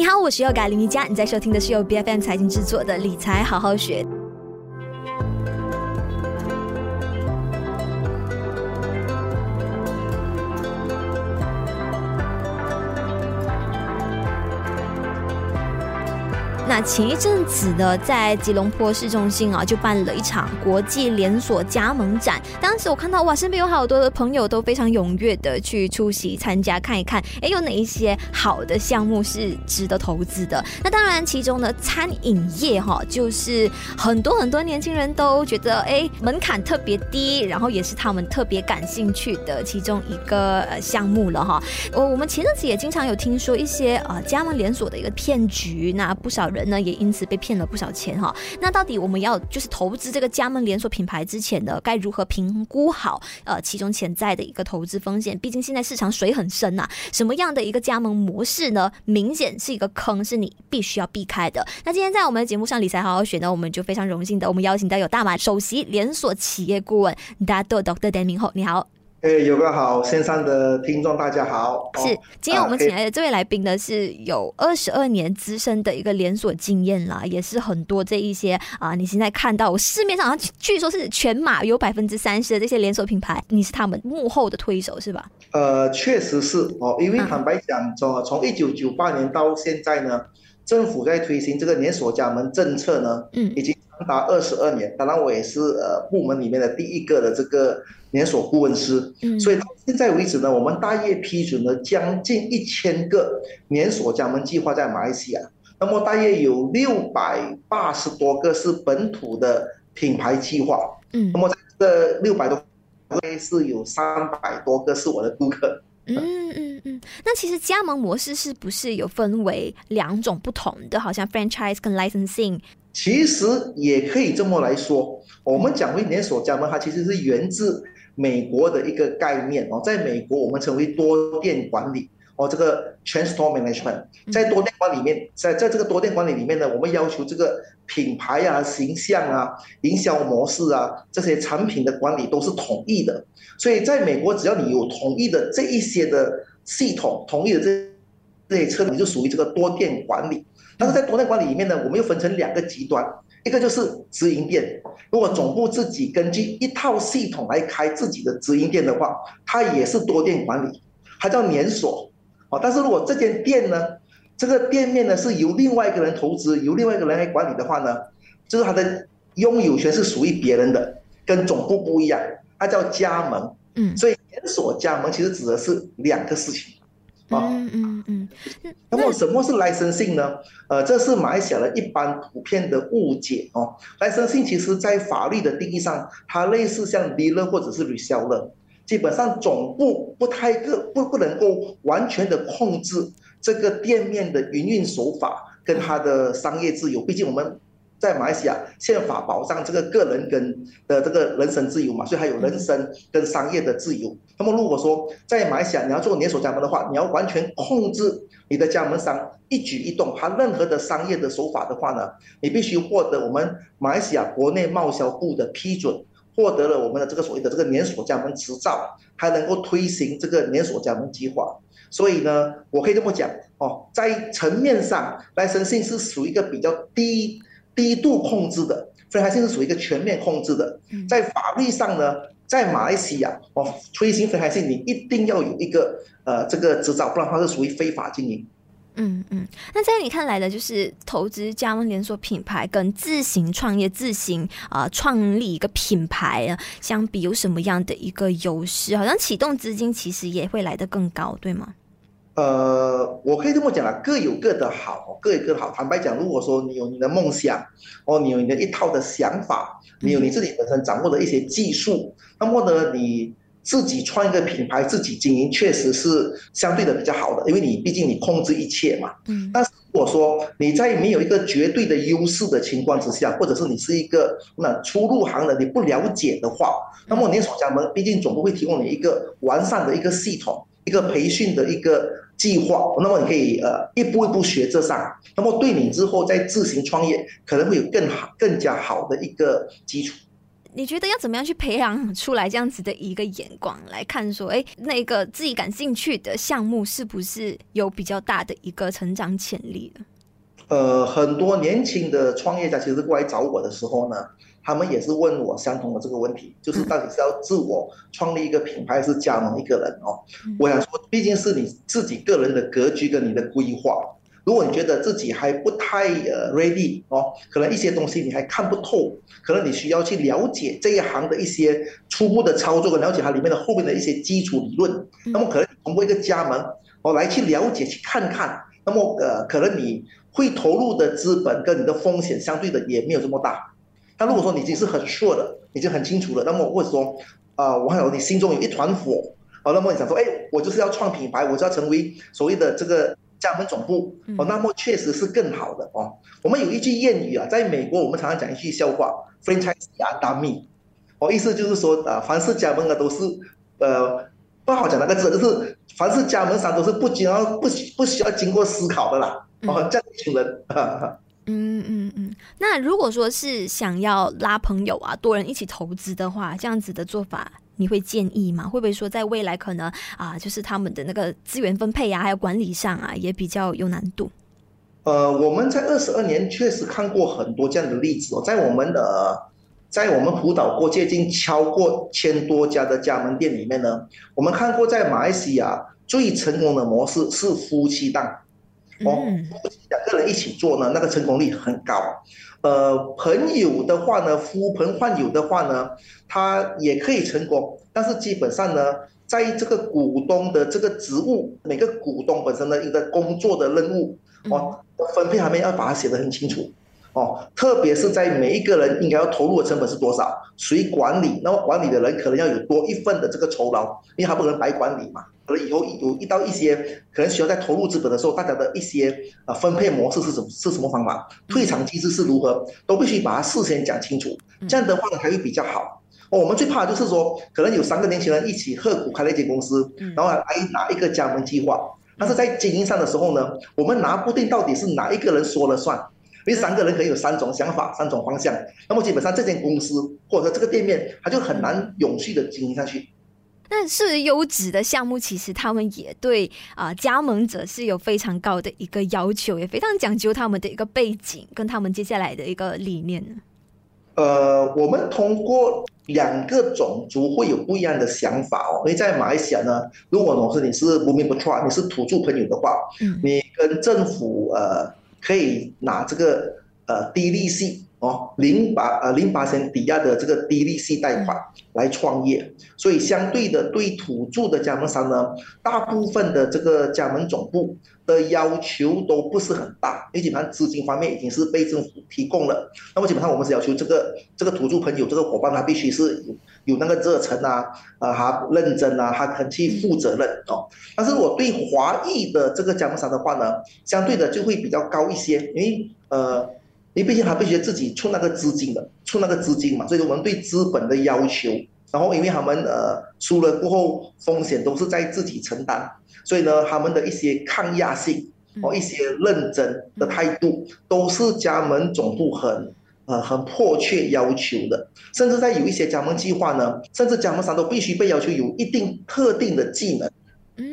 你好，我是优改林一佳，你在收听的是由 BFM 财经制作的理财好好学。前一阵子呢，在吉隆坡市中心啊，就办了一场国际连锁加盟展。当时我看到哇，身边有好多的朋友都非常踊跃的去出席参加，看一看，哎，有哪一些好的项目是值得投资的？那当然，其中呢，餐饮业哈，就是很多很多年轻人都觉得，哎，门槛特别低，然后也是他们特别感兴趣的其中一个呃项目了哈。我我们前阵子也经常有听说一些呃加盟连锁的一个骗局，那不少人。呢也因此被骗了不少钱哈。那到底我们要就是投资这个加盟连锁品牌之前呢，该如何评估好呃其中潜在的一个投资风险？毕竟现在市场水很深呐、啊，什么样的一个加盟模式呢？明显是一个坑，是你必须要避开的。那今天在我们的节目上理财好好学呢，我们就非常荣幸的，我们邀请到有大马首席连锁企业顾问 Dato Dr. Deming 后你好。哎，有个好，线上的听众大家好。是，今天我们请来的这位来宾呢，是有二十二年资深的一个连锁经验啦，也是很多这一些啊，你现在看到市面上据说是全马有百分之三十的这些连锁品牌，你是他们幕后的推手是吧？呃，确实是哦，因为坦白讲，从从一九九八年到现在呢，政府在推行这个连锁加盟政策呢，嗯，已经。长达二十二年，当然我也是呃部门里面的第一个的这个连锁顾问师，嗯，所以到现在为止呢，我们大业批准了将近一千个连锁加盟计划在马来西亚，那么大约有六百八十多个是本土的品牌计划，嗯，那么这六百多个是有三百多个是我的顾客，嗯嗯嗯，那其实加盟模式是不是有分为两种不同的，好像 franchise 跟 licensing？其实也可以这么来说，我们讲为连锁加盟，它其实是源自美国的一个概念哦。在美国，我们称为多店管理哦，这个 chain store management。在多店管理里面，在在这个多店管理里面呢，我们要求这个品牌啊、形象啊、营销模式啊这些产品的管理都是统一的。所以，在美国，只要你有统一的这一些的系统，统一的这这些策略，你就属于这个多店管理。但是在多店管理里面呢，我们又分成两个极端，一个就是直营店。如果总部自己根据一套系统来开自己的直营店的话，它也是多店管理，它叫连锁。哦，但是如果这间店呢，这个店面呢是由另外一个人投资，由另外一个人来管理的话呢，就是它的拥有权是属于别人的，跟总部不一样，它叫加盟。嗯，所以连锁加盟其实指的是两个事情。嗯嗯嗯，那么什么是 licensing 呢？呃，这是马来西亚的一般普遍的误解哦。licensing 其实在法律的定义上，它类似像 dealer 或者是 reseller，基本上总部不太个不不能够完全的控制这个店面的营运手法跟它的商业自由，毕竟我们。在马来西亚，宪法保障这个个人跟的这个人身自由嘛，所以还有人身跟商业的自由。那么如果说在马来西亚你要做连锁加盟的话，你要完全控制你的加盟商一举一动，他任何的商业的手法的话呢，你必须获得我们马来西亚国内贸销部的批准，获得了我们的这个所谓的这个连锁加盟执照，还能够推行这个连锁加盟计划。所以呢，我可以这么讲哦，在层面上，licensing 是属于一个比较低。低度控制的，所以它现在是属于一个全面控制的。在法律上呢，在马来西亚哦，推行非还是你一定要有一个呃这个执照，不然它是属于非法经营。嗯嗯，那在你看来的，就是投资加盟连锁品牌跟自行创业、自行啊、呃、创立一个品牌啊，相比有什么样的一个优势？好像启动资金其实也会来得更高，对吗？呃，我可以这么讲啊，各有各的好，各有各的好。坦白讲，如果说你有你的梦想，哦，你有你的一套的想法，你有你自己本身掌握的一些技术，那么呢，你自己创一个品牌，自己经营，确实是相对的比较好的，因为你毕竟你控制一切嘛。嗯。但是如果说你在没有一个绝对的优势的情况之下，或者是你是一个那初入行的你不了解的话，那么连锁加盟毕竟总部会提供你一个完善的一个系统。一个培训的一个计划，那么你可以呃一步一步学这上，那么对你之后再自行创业可能会有更好、更加好的一个基础。你觉得要怎么样去培养出来这样子的一个眼光来看，说，哎，那个自己感兴趣的项目是不是有比较大的一个成长潜力？呃，很多年轻的创业家其实过来找我的时候呢，他们也是问我相同的这个问题，就是到底是要自我创立一个品牌，还是加盟一个人哦？我想说，毕竟是你自己个人的格局跟你的规划。如果你觉得自己还不太呃 ready 哦，可能一些东西你还看不透，可能你需要去了解这一行的一些初步的操作，跟了解它里面的后面的一些基础理论，那么可能通过一个加盟哦来去了解去看看，那么呃可能你会投入的资本跟你的风险相对的也没有这么大。但如果说你已经是很 sure 的，已经很清楚了，那么或者说啊，我还有你心中有一团火，哦，那么你想说，哎，我就是要创品牌，我就要成为所谓的这个。加盟总部哦，那么确实是更好的哦。我们有一句谚语啊，在美国我们常常讲一句笑话，franchise 啊，dummy，哦，意思就是说啊，凡是加盟的都是呃不好讲那个字，就是凡是加盟商都是不经要不不需要经过思考的啦，哦，这样一群人。嗯嗯嗯，那如果说是想要拉朋友啊，多人一起投资的话，这样子的做法。你会建议吗？会不会说在未来可能啊，就是他们的那个资源分配啊，还有管理上啊，也比较有难度？呃，我们在二十二年确实看过很多这样的例子哦，在我们的在我们辅导过接近超过千多家的加盟店里面呢，我们看过在马来西亚最成功的模式是夫妻档哦，两个人一起做呢，那个成功率很高。呃，朋友的话呢，呼朋唤友的话呢，他也可以成功，但是基本上呢，在这个股东的这个职务，每个股东本身的一个工作的任务哦，分配还没要把它写得很清楚哦，特别是在每一个人应该要投入的成本是多少，谁管理，那么管理的人可能要有多一份的这个酬劳，因为他不能白管理嘛。可能以后有遇到一些可能需要在投入资本的时候，大家的一些啊分配模式是什么是什么方法，退场机制是如何，都必须把它事先讲清楚。这样的话呢，才会比较好。哦，我们最怕的就是说，可能有三个年轻人一起合股开了一间公司，然后来拿一个加盟计划，但是在经营上的时候呢，我们拿不定到底是哪一个人说了算，因为三个人可以有三种想法、三种方向，那么基本上这间公司或者说这个店面，它就很难永续的经营下去。但是优质的项目，其实他们也对啊、呃、加盟者是有非常高的一个要求，也非常讲究他们的一个背景跟他们接下来的一个理念。呃，我们通过两个种族会有不一样的想法哦。因为在马来西亚呢，如果我是你是 Bumi Putra，你是土著朋友的话，嗯，你跟政府呃可以拿这个呃低利息。哦，零八呃零八千抵押的这个低利息贷款来创业，所以相对的对土著的加盟商呢，大部分的这个加盟总部的要求都不是很大，因为基本上资金方面已经是被政府提供了。那么基本上我们是要求这个这个土著朋友这个伙伴他必须是有有那个热忱啊，啊他认真啊，他肯去负责任哦。但是我对华裔的这个加盟商的话呢，相对的就会比较高一些，因为呃。你毕竟还必须自己出那个资金的，出那个资金嘛，所以我们对资本的要求，然后因为他们呃输了过后风险都是在自己承担，所以呢他们的一些抗压性哦一些认真的态度都是加盟总部很呃很迫切要求的，甚至在有一些加盟计划呢，甚至加盟商都必须被要求有一定特定的技能，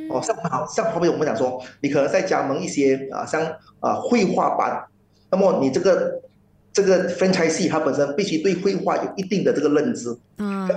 哦像好像后面我们讲说，你可能在加盟一些啊像啊绘画班。那么你这个这个 franchisee 它本身必须对绘画有一定的这个认知，嗯，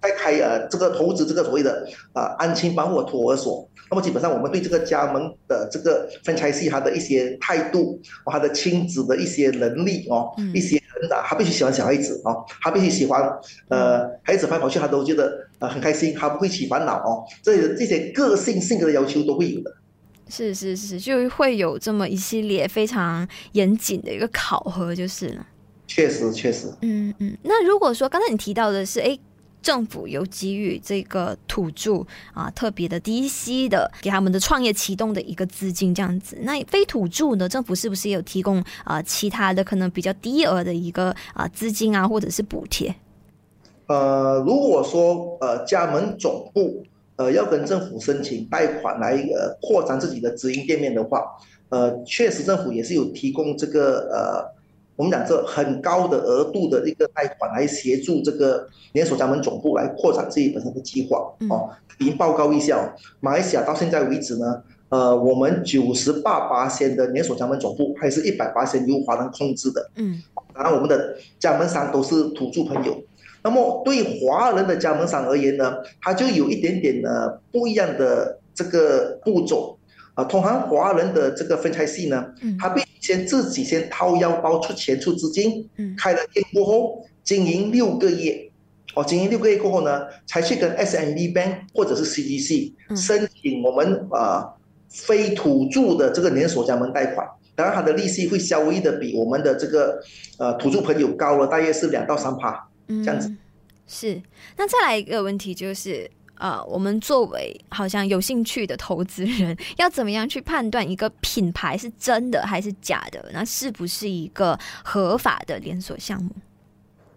在开呃这个投资这个所谓的啊、呃、安亲班或托儿所，那么基本上我们对这个加盟的这个 franchisee 他的一些态度，他的亲子的一些能力哦，嗯、一些人啊，他必须喜欢小孩子哦，他必须喜欢呃孩子跑跑去他都觉得呃很开心，他不会起烦恼哦，这些这些个性性格的要求都会有的。是是是，就会有这么一系列非常严谨的一个考核，就是了。确实确实。嗯嗯，那如果说刚才你提到的是，哎，政府有给予这个土著啊特别的低息的给他们的创业启动的一个资金这样子，那非土著呢，政府是不是也有提供啊其他的可能比较低额的一个啊资金啊或者是补贴？呃，如果说呃加盟总部。呃，要跟政府申请贷款来呃扩张自己的直营店面的话，呃，确实政府也是有提供这个呃我们讲这很高的额度的一个贷款来协助这个连锁加盟总部来扩展自己本身的计划哦。已经报告一下，哦马来西亚到现在为止呢，呃，我们九十八巴仙的连锁加盟总部还是一百巴仙由华人控制的。嗯，当然我们的加盟商都是土著朋友。那么对华人的加盟商而言呢，它就有一点点呢不一样的这个步骤啊。通行华人的这个 franchisee 呢，他必须先自己先掏腰包出钱出资金，开了店过后经营六个月，哦，经营六个月过后呢，才去跟 SMB Bank 或者是 CDC 申请我们啊非土著的这个连锁加盟贷款。当然，它的利息会稍微的比我们的这个呃土著朋友高了，大约是两到三趴。嗯，这样子是。那再来一个问题就是，呃，我们作为好像有兴趣的投资人，要怎么样去判断一个品牌是真的还是假的？那是不是一个合法的连锁项目？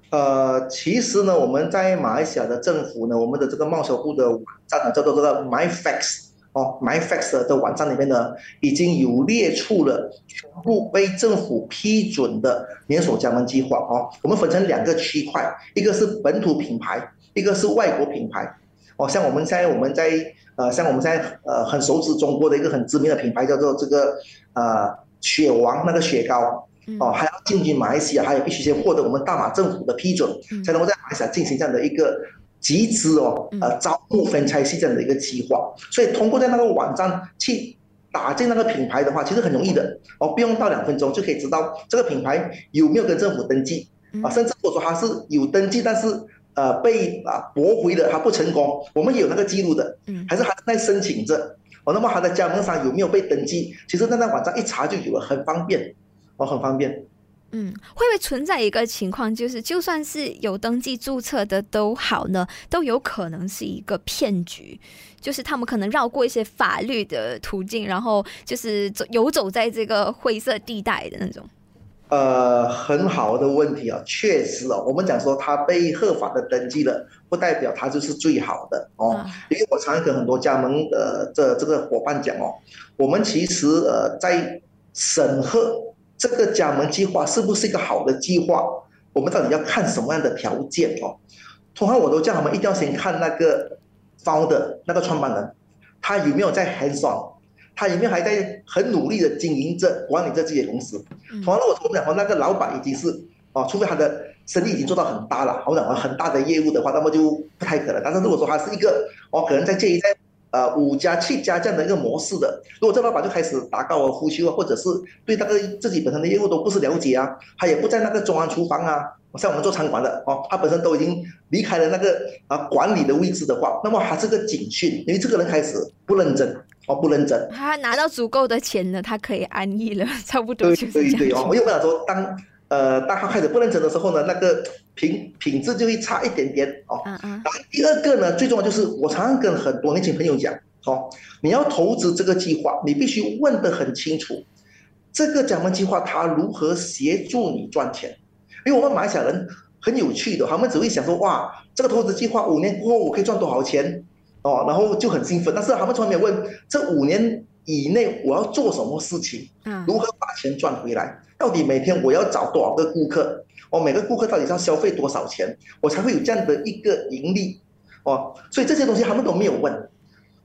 呃，其实呢，我们在马来西亚的政府呢，我们的这个贸销部的网站呢，叫做这个 MyFacts。哦，MyFacts 的网站里面呢，已经有列出了全部被政府批准的连锁加盟计划哦。我们分成两个区块，一个是本土品牌，一个是外国品牌。哦，像我们现在我们在呃，像我们现在呃很熟知中国的一个很知名的品牌叫做这个呃雪王那个雪糕哦，还要进军马来西亚，还有必须先获得我们大马政府的批准，才能够在马来西亚进行这样的一个。集资哦，呃，招募分拆是这样的一个计划，所以通过在那个网站去打进那个品牌的话，其实很容易的。哦，不用到两分钟就可以知道这个品牌有没有跟政府登记啊，甚至我说它是有登记，但是呃被啊驳回的，他不成功，我们也有那个记录的，嗯还是还在申请着哦，那么他的加盟商有没有被登记？其实那那网站一查就有了，很方便哦，很方便。嗯，会不会存在一个情况，就是就算是有登记注册的都好呢，都有可能是一个骗局，就是他们可能绕过一些法律的途径，然后就是走游走在这个灰色地带的那种。呃，很好的问题啊，确实哦，我们讲说他被合法的登记了，不代表他就是最好的哦，啊、因为我常常跟很多加盟的这这个伙伴讲哦，我们其实呃在审核。这个加盟计划是不是一个好的计划？我们到底要看什么样的条件哦？通常我都叫他们一定要先看那个 founder 那个创办人，他有没有在 hands on，他里面还在很努力的经营着管理着自己的公司。通常我我们讲说那个老板已经是哦，除非他的生意已经做到很大了，我讲说很大的业务的话，那么就不太可能。但是如果说他是一个哦，可能在这一在。呃，五家七家这样的一个模式的，如果这老板就开始打高尔夫球啊，或者是对那个自己本身的业务都不是了解啊，他也不在那个中央厨房啊，像我们做餐馆的哦，他本身都已经离开了那个啊管理的位置的话，那么还是个警讯，因为这个人开始不认真哦，不认真。他拿到足够的钱了，他可以安逸了，差不多。对对对哦，我又不想说当。呃，当他开始不认真的时候呢，那个品品质就会差一点点哦。嗯嗯。然后第二个呢，最重要就是我常常跟很多年轻朋友讲，哦，你要投资这个计划，你必须问得很清楚，这个加盟计划它如何协助你赚钱？因为我们马来西亚人很有趣的，他们只会想说，哇，这个投资计划五年过后我可以赚多少钱？哦，然后就很兴奋，但是他们从来没有问这五年以内我要做什么事情，嗯，如何把钱赚回来？到底每天我要找多少个顾客？我每个顾客到底要消费多少钱，我才会有这样的一个盈利？哦，所以这些东西他们都没有问。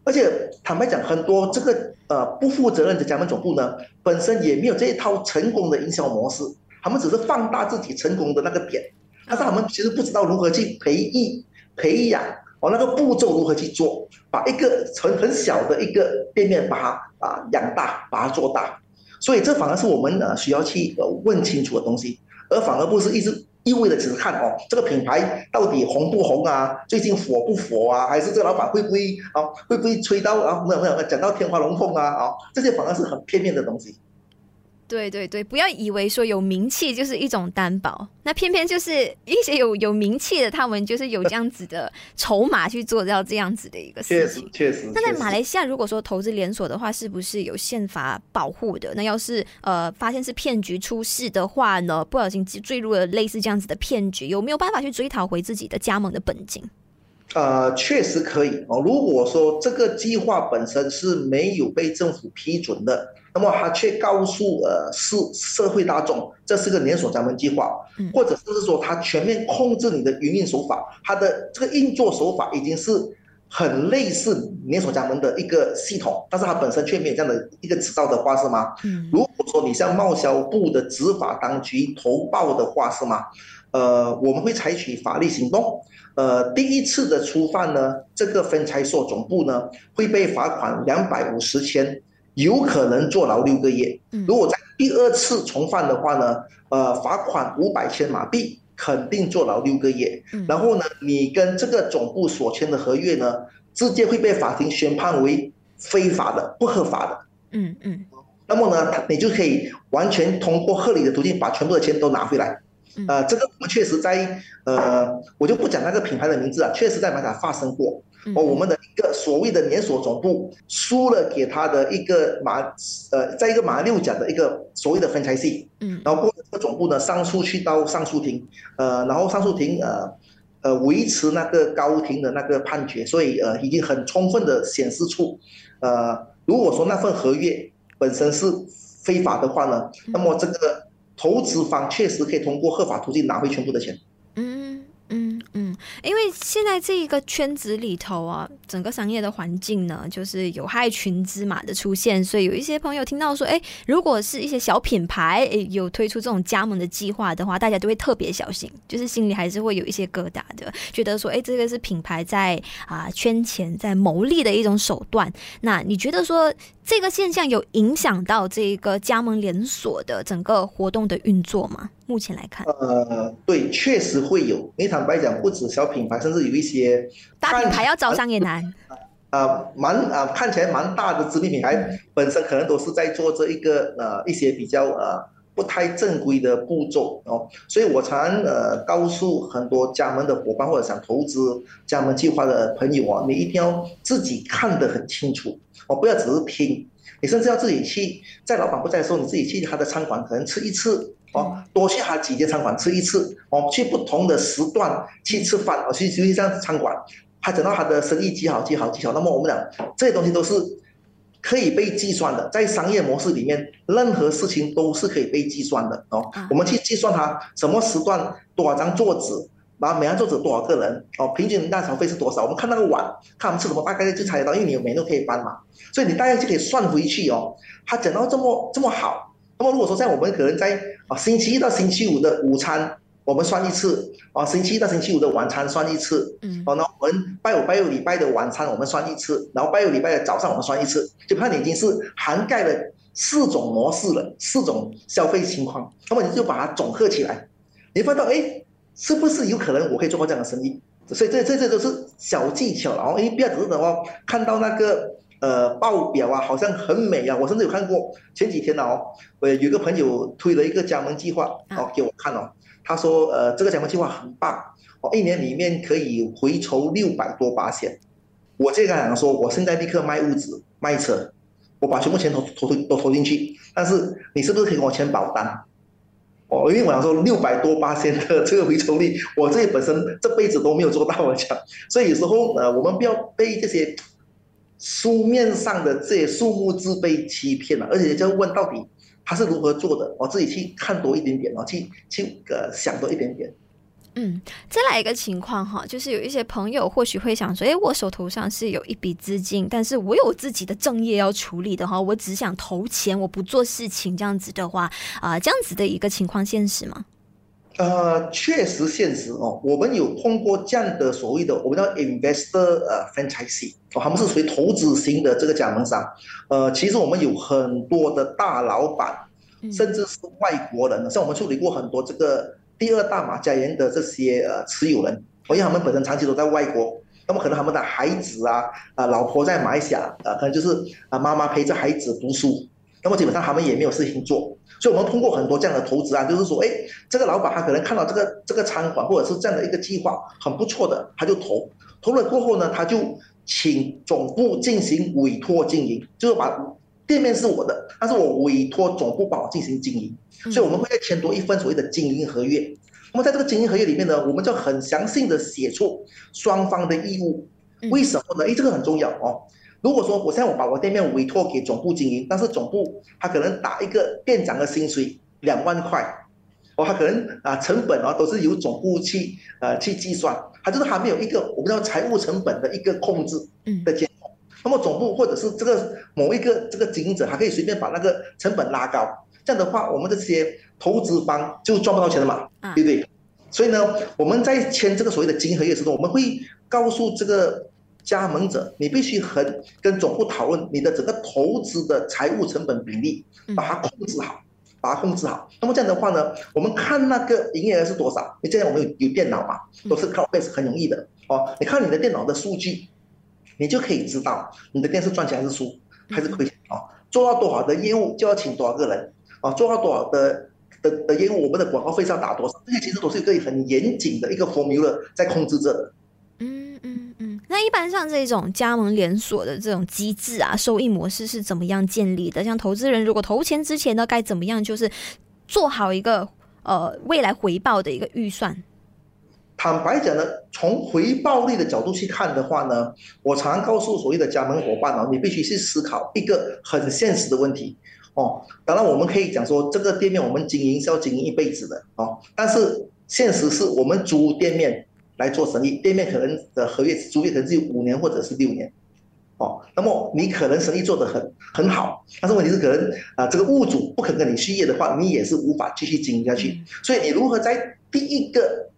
而且坦白讲，很多这个呃不负责任的加盟总部呢，本身也没有这一套成功的营销模式，他们只是放大自己成功的那个点，但是他们其实不知道如何去培育、培养哦，那个步骤如何去做，把一个很很小的一个店面把它啊养大，把它做大。所以这反而是我们呃需要去呃问清楚的东西，而反而不是一直一味的只是看哦这个品牌到底红不红啊，最近火不火啊，还是这个老板会不会啊会不会吹到啊没有没有讲到天花龙凤啊啊这些反而是很片面的东西。对对对，不要以为说有名气就是一种担保，那偏偏就是一些有有名气的，他们就是有这样子的筹码去做到这样子的一个事情。确实，确实。那在马来西亚，如果说投资连锁的话，是不是有宪法保护的？那要是呃发现是骗局出事的话呢，不小心坠入了类似这样子的骗局，有没有办法去追讨回自己的加盟的本金？呃，确实可以哦。如果说这个计划本身是没有被政府批准的，那么他却告诉呃是社会大众这是个连锁加盟计划，或者是说他全面控制你的营运手法，他的这个运作手法已经是很类似连锁加盟的一个系统，但是他本身却没有这样的一个执照的话，是吗？如果说你向贸销部的执法当局投报的话，是吗？呃，我们会采取法律行动。呃，第一次的初犯呢，这个分拆所总部呢会被罚款两百五十千，有可能坐牢六个月。如果在第二次重犯的话呢，呃，罚款五百千马币，肯定坐牢六个月。然后呢，你跟这个总部所签的合约呢，直接会被法庭宣判为非法的、不合法的。嗯嗯。那么呢，你就可以完全通过合理的途径把全部的钱都拿回来。呃，这个我们确实在呃，我就不讲那个品牌的名字啊，确实在马来发生过。哦，我们的一个所谓的连锁总部输了给他的一个马呃，在一个马六甲的一个所谓的分拆系，嗯，然后过这个总部呢上诉去到上诉庭，呃，然后上诉庭呃呃维持那个高庭的那个判决，所以呃已经很充分的显示出，呃，如果说那份合约本身是非法的话呢，那么这个。投资方确实可以通过合法途径拿回全部的钱。现在这一个圈子里头啊，整个商业的环境呢，就是有害群之马的出现，所以有一些朋友听到说，哎，如果是一些小品牌，哎，有推出这种加盟的计划的话，大家都会特别小心，就是心里还是会有一些疙瘩的，觉得说，哎，这个是品牌在啊圈钱、在牟利的一种手段。那你觉得说？这个现象有影响到这个加盟连锁的整个活动的运作吗？目前来看，呃，对，确实会有。你坦白讲，不止小品牌，甚至有一些大品牌要招商也难。啊、呃，蛮啊、呃，看起来蛮大的知名品牌，本身可能都是在做这一个呃一些比较呃不太正规的步骤哦。所以我常呃告诉很多加盟的伙伴或者想投资加盟计划的朋友啊，你一定要自己看得很清楚。哦，不要只是听，你甚至要自己去，在老板不在的时候，你自己去他的餐馆可能吃一次，哦，多去他几间餐馆吃一次，哦，去不同的时段去吃饭，哦，去去这样餐馆，他等到他的生意极好极好极好，那么我们讲这些东西都是可以被计算的，在商业模式里面，任何事情都是可以被计算的，哦，我们去计算他什么时段多少张桌子。然后每张桌子多少个人哦？平均大小费是多少？我们看那个碗，看我们吃什么，大概就猜得到，因为你有 menu 可以搬嘛，所以你大概就可以算回去哦。他讲到这么这么好，那么如果说在我们可能在啊星期一到星期五的午餐我们算一次，啊星期一到星期五的晚餐算一次，嗯，哦，那我们拜五拜六礼拜的晚餐我们算一次，然后拜六礼拜的早上我们算一次，就看你已经是涵盖了四种模式了，四种消费情况，那么你就把它总合起来，你会发现到哎。是不是有可能我可以做到这样的生意？所以这这这都是小技巧，然后因为不要只是的话，看到那个呃报表啊，好像很美啊。我甚至有看过前几天呢哦，我有个朋友推了一个加盟计划哦给我看哦，他说呃这个加盟计划很棒哦，一年里面可以回筹六百多八千。我这个人说，我现在立刻卖屋子卖车，我把全部钱投投都投进去，但是你是不是可以跟我签保单？哦，因为我想说六百多八千的这个回酬率，我自己本身这辈子都没有做到，我讲，所以有时候呃，我们不要被这些书面上的这些数目字被欺骗了，而且就问到底他是如何做的，我自己去看多一点点，哦，去去呃想多一点点。嗯，再来一个情况哈，就是有一些朋友或许会想说，诶，我手头上是有一笔资金，但是我有自己的正业要处理的哈，我只想投钱，我不做事情，这样子的话，啊、呃，这样子的一个情况现实吗？呃，确实现实哦，我们有通过这样的所谓的我们叫 investor 呃 franchisee 哦，他们是属于投资型的这个加盟商，呃，其实我们有很多的大老板，甚至是外国人，嗯、像我们处理过很多这个。第二大马家园的这些呃持有人，因为他们本身长期都在外国，那么可能他们的孩子啊啊老婆在马来西亚啊，可能就是啊妈妈陪着孩子读书，那么基本上他们也没有事情做，所以我们通过很多这样的投资啊，就是说，哎，这个老板他可能看到这个这个餐馆或者是这样的一个计划很不错的，他就投，投了过后呢，他就请总部进行委托经营，就是把。店面是我的，但是我委托总部帮我进行经营，所以我们会再签多一份所谓的经营合约。那么在这个经营合约里面呢，我们就很详细的写出双方的义务。为什么呢？诶，这个很重要哦。如果说我现在我把我店面委托给总部经营，但是总部他可能打一个店长的薪水两万块，哦，他可能啊成本啊都是由总部去呃去计算，他就是还没有一个我们叫财务成本的一个控制的监控。那么总部或者是这个某一个这个经营者，还可以随便把那个成本拉高，这样的话，我们这些投资方就赚不到钱了嘛，对不对？所以呢，我们在签这个所谓的经营合约的时候，我们会告诉这个。加盟者，你必须和跟总部讨论你的整个投资的财务成本比例，把它控制好，把它控制好。那么这样的话呢，我们看那个营业额是多少？你现在我们有有电脑嘛，都是 cloud base 很容易的哦。你看你的电脑的数据，你就可以知道你的店是赚钱还是输，还是亏钱哦。做到多少的业务就要请多少个人哦，做到多少的的的业务，我们的广告费是要打多少？这些其实都是一个很严谨的一个 formula 在控制着的。那一般像这种加盟连锁的这种机制啊，收益模式是怎么样建立的？像投资人如果投钱之前呢，该怎么样就是做好一个呃未来回报的一个预算？坦白讲呢，从回报率的角度去看的话呢，我常常告诉所谓的加盟伙伴哦，你必须去思考一个很现实的问题哦。当然我们可以讲说，这个店面我们经营是要经营一辈子的哦，但是现实是我们租店面。来做生意，店面可能的合约租约可能只有五年或者是六年，哦，那么你可能生意做得很很好，但是问题是可能啊、这个物主不肯跟你续约的话，你也是无法继续经营下去。所以你如何在第一个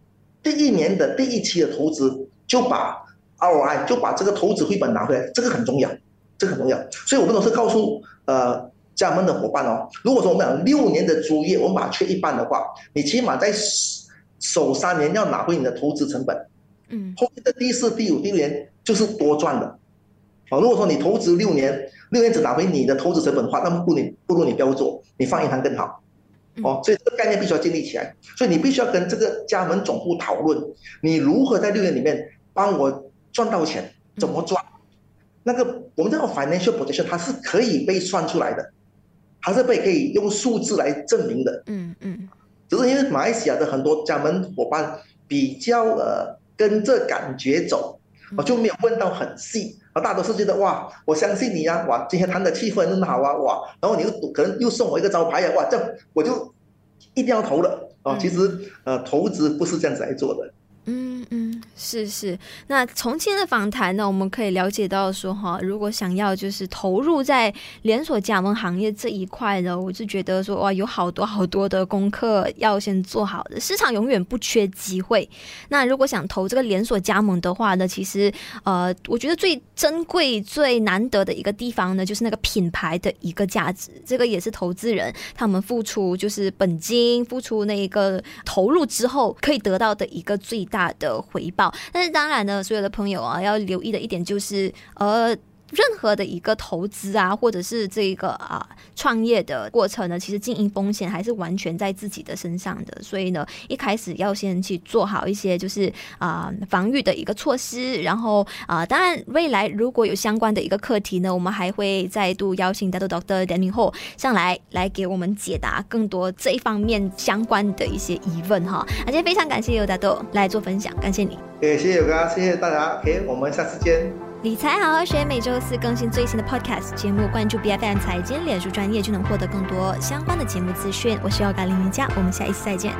第一年的第一期的投资就把 ROI 就把这个投资回本拿回来，这个很重要，这个很重要。所以我们都是告诉呃加盟的伙伴哦，如果说我们讲六年的租约，我们把它缺一半的话，你起码在。首三年要拿回你的投资成本，嗯，后面的第四、第五、第六年就是多赚的，啊，如果说你投资六年，六年只拿回你的投资成本的话，那么不你不如你不要做，你放银行更好，哦，所以这个概念必须要建立起来，所以你必须要跟这个加盟总部讨论，你如何在六年里面帮我赚到钱，怎么赚？那个我们这个 financial projection 它是可以被算出来的，它是被可以用数字来证明的，嗯嗯。只是因为马来西亚的很多加盟伙伴比较呃跟着感觉走，我就没有问到很细，啊，大多数觉得哇，我相信你呀，哇，今天谈的气氛很好啊，哇，然后你又可能又送我一个招牌呀，哇，这样我就一定要投了。啊，其实呃投资不是这样子来做的。是是。那从今天的访谈呢，我们可以了解到说哈，如果想要就是投入在连锁加盟行业这一块呢，我就觉得说哇，有好多好多的功课要先做好的。市场永远不缺机会。那如果想投这个连锁加盟的话呢，其实呃，我觉得最珍贵、最难得的一个地方呢，就是那个品牌的一个价值。这个也是投资人他们付出就是本金、付出那一个投入之后可以得到的一个最。大的回报，但是当然呢，所有的朋友啊，要留意的一点就是，呃。任何的一个投资啊，或者是这个啊创业的过程呢，其实经营风险还是完全在自己的身上的。所以呢，一开始要先去做好一些就是啊防御的一个措施。然后啊，当然未来如果有相关的一个课题呢，我们还会再度邀请大豆 Doctor Danny Ho 上来来给我们解答更多这一方面相关的一些疑问哈。而、且、非常感谢有大豆来做分享，感谢你。谢谢有哥，谢谢大家，OK，我们下次见。理财好好学，每周四更新最新的 Podcast 节目，关注 BFM 财经脸书专业就能获得更多相关的节目资讯。我是 Yoga 林明佳，我们下一次再见。